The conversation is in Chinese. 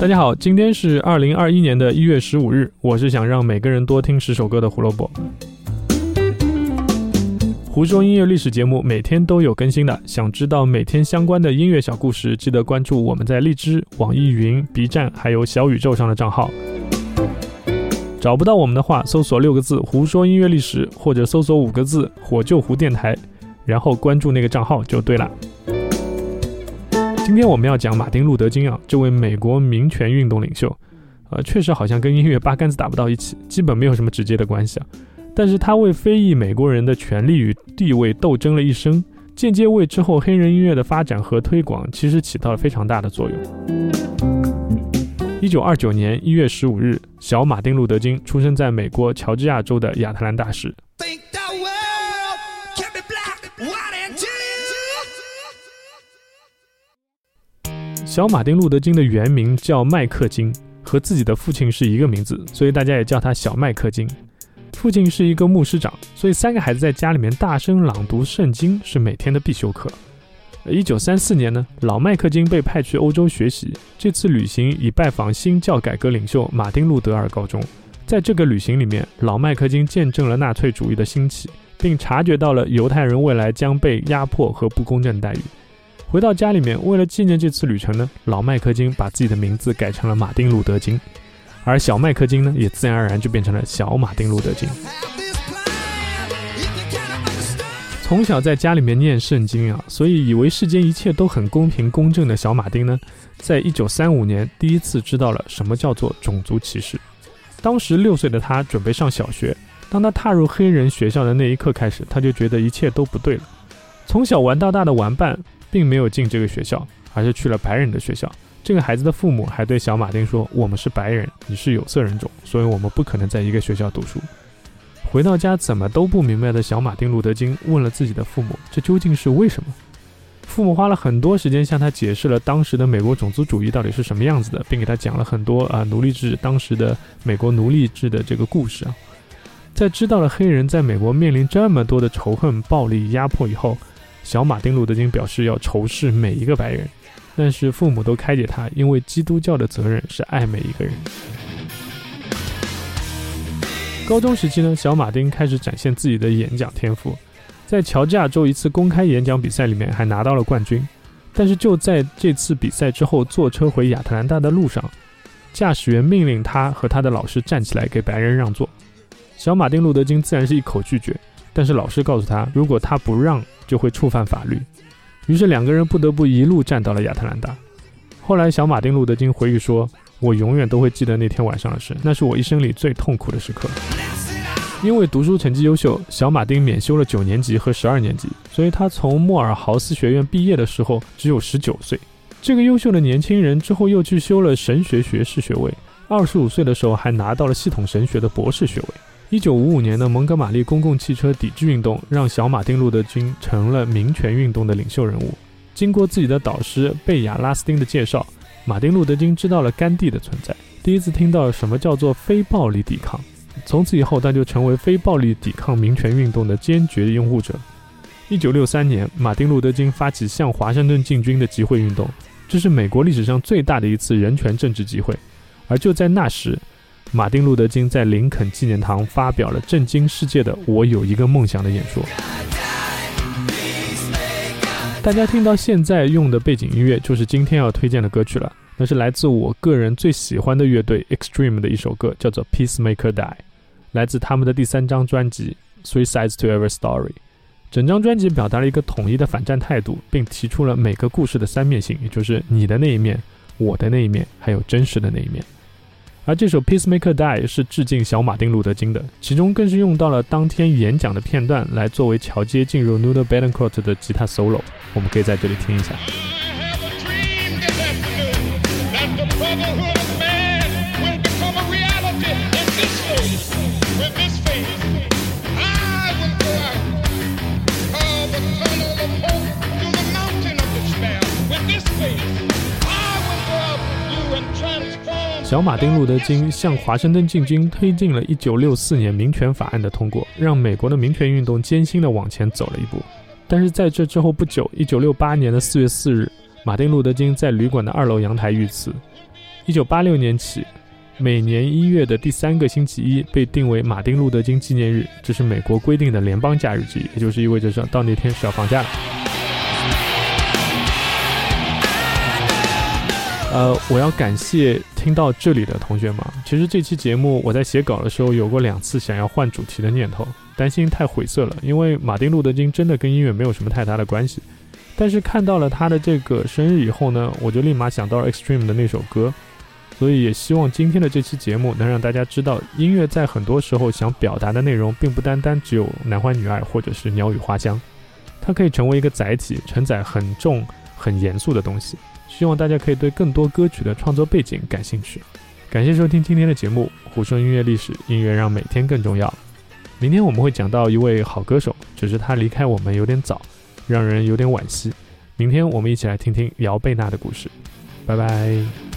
大家好，今天是二零二一年的一月十五日，我是想让每个人多听十首歌的胡萝卜。胡说音乐历史节目每天都有更新的，想知道每天相关的音乐小故事，记得关注我们在荔枝、网易云、B 站还有小宇宙上的账号。找不到我们的话，搜索六个字“胡说音乐历史”或者搜索五个字“火救湖电台”，然后关注那个账号就对了。今天我们要讲马丁·路德·金啊，这位美国民权运动领袖，呃，确实好像跟音乐八竿子打不到一起，基本没有什么直接的关系啊。但是他为非裔美国人的权利与地位斗争了一生，间接为之后黑人音乐的发展和推广其实起到了非常大的作用。一九二九年一月十五日，小马丁·路德·金出生在美国乔治亚州的亚特兰大市。小马丁·路德·金的原名叫麦克金，和自己的父亲是一个名字，所以大家也叫他小麦克金。父亲是一个牧师长，所以三个孩子在家里面大声朗读圣经是每天的必修课。一九三四年呢，老麦克金被派去欧洲学习，这次旅行以拜访新教改革领袖马丁路德而告终。在这个旅行里面，老麦克金见证了纳粹主义的兴起，并察觉到了犹太人未来将被压迫和不公正待遇。回到家里面，为了纪念这次旅程呢，老麦克金把自己的名字改成了马丁路德金。而小麦克金呢，也自然而然就变成了小马丁路德金。从小在家里面念圣经啊，所以以为世间一切都很公平公正的小马丁呢，在一九三五年第一次知道了什么叫做种族歧视。当时六岁的他准备上小学，当他踏入黑人学校的那一刻开始，他就觉得一切都不对了。从小玩到大的玩伴并没有进这个学校，而是去了白人的学校。这个孩子的父母还对小马丁说：“我们是白人，你是有色人种，所以我们不可能在一个学校读书。”回到家怎么都不明白的小马丁·路德·金问了自己的父母：“这究竟是为什么？”父母花了很多时间向他解释了当时的美国种族主义到底是什么样子的，并给他讲了很多啊奴隶制当时的美国奴隶制的这个故事啊。在知道了黑人在美国面临这么多的仇恨、暴力、压迫以后，小马丁·路德·金表示要仇视每一个白人。但是父母都开解他，因为基督教的责任是爱每一个人。高中时期呢，小马丁开始展现自己的演讲天赋，在乔治亚州一次公开演讲比赛里面还拿到了冠军。但是就在这次比赛之后，坐车回亚特兰大的路上，驾驶员命令他和他的老师站起来给白人让座。小马丁·路德·金自然是一口拒绝，但是老师告诉他，如果他不让，就会触犯法律。于是两个人不得不一路站到了亚特兰大。后来，小马丁·路德·金回忆说：“我永远都会记得那天晚上的事，那是我一生里最痛苦的时刻。因为读书成绩优秀，小马丁免修了九年级和十二年级，所以他从莫尔豪斯学院毕业的时候只有十九岁。这个优秀的年轻人之后又去修了神学学士学位，二十五岁的时候还拿到了系统神学的博士学位。”一九五五年的蒙哥马利公共汽车抵制运动，让小马丁·路德·金成了民权运动的领袖人物。经过自己的导师贝亚·拉斯丁的介绍，马丁·路德·金知道了甘地的存在，第一次听到什么叫做非暴力抵抗。从此以后，他就成为非暴力抵抗民权运动的坚决拥护者。一九六三年，马丁·路德·金发起向华盛顿进军的集会运动，这是美国历史上最大的一次人权政治集会。而就在那时，马丁·路德·金在林肯纪念堂发表了震惊世界的“我有一个梦想”的演说。大家听到现在用的背景音乐，就是今天要推荐的歌曲了。那是来自我个人最喜欢的乐队 Extreme 的一首歌，叫做《Peacemaker Die》，来自他们的第三张专辑《Three Sides to Every Story》。整张专辑表达了一个统一的反战态度，并提出了每个故事的三面性，也就是你的那一面、我的那一面，还有真实的那一面。而这首《Peacemaker Die》是致敬小马丁·路德·金的，其中更是用到了当天演讲的片段来作为桥接进入 n u d e b e t a n c o u r t 的吉他 solo，我们可以在这里听一下。小马丁·路德·金向华盛顿进军，推进了1964年民权法案的通过，让美国的民权运动艰辛地往前走了一步。但是在这之后不久，1968年的4月4日，马丁·路德·金在旅馆的二楼阳台遇刺。一九八六年起，每年一月的第三个星期一被定为马丁路德金纪念日，这是美国规定的联邦假日之一，也就是意味着说到那天是要放假的。呃，我要感谢听到这里的同学们。其实这期节目我在写稿的时候有过两次想要换主题的念头，担心太晦涩了，因为马丁路德金真的跟音乐没有什么太大的关系。但是看到了他的这个生日以后呢，我就立马想到了 Extreme 的那首歌，所以也希望今天的这期节目能让大家知道，音乐在很多时候想表达的内容，并不单单只有男欢女爱或者是鸟语花香，它可以成为一个载体，承载很重、很严肃的东西。希望大家可以对更多歌曲的创作背景感兴趣。感谢收听今天的节目《胡说音乐历史》，音乐让每天更重要。明天我们会讲到一位好歌手，只是他离开我们有点早，让人有点惋惜。明天我们一起来听听姚贝娜的故事。拜拜。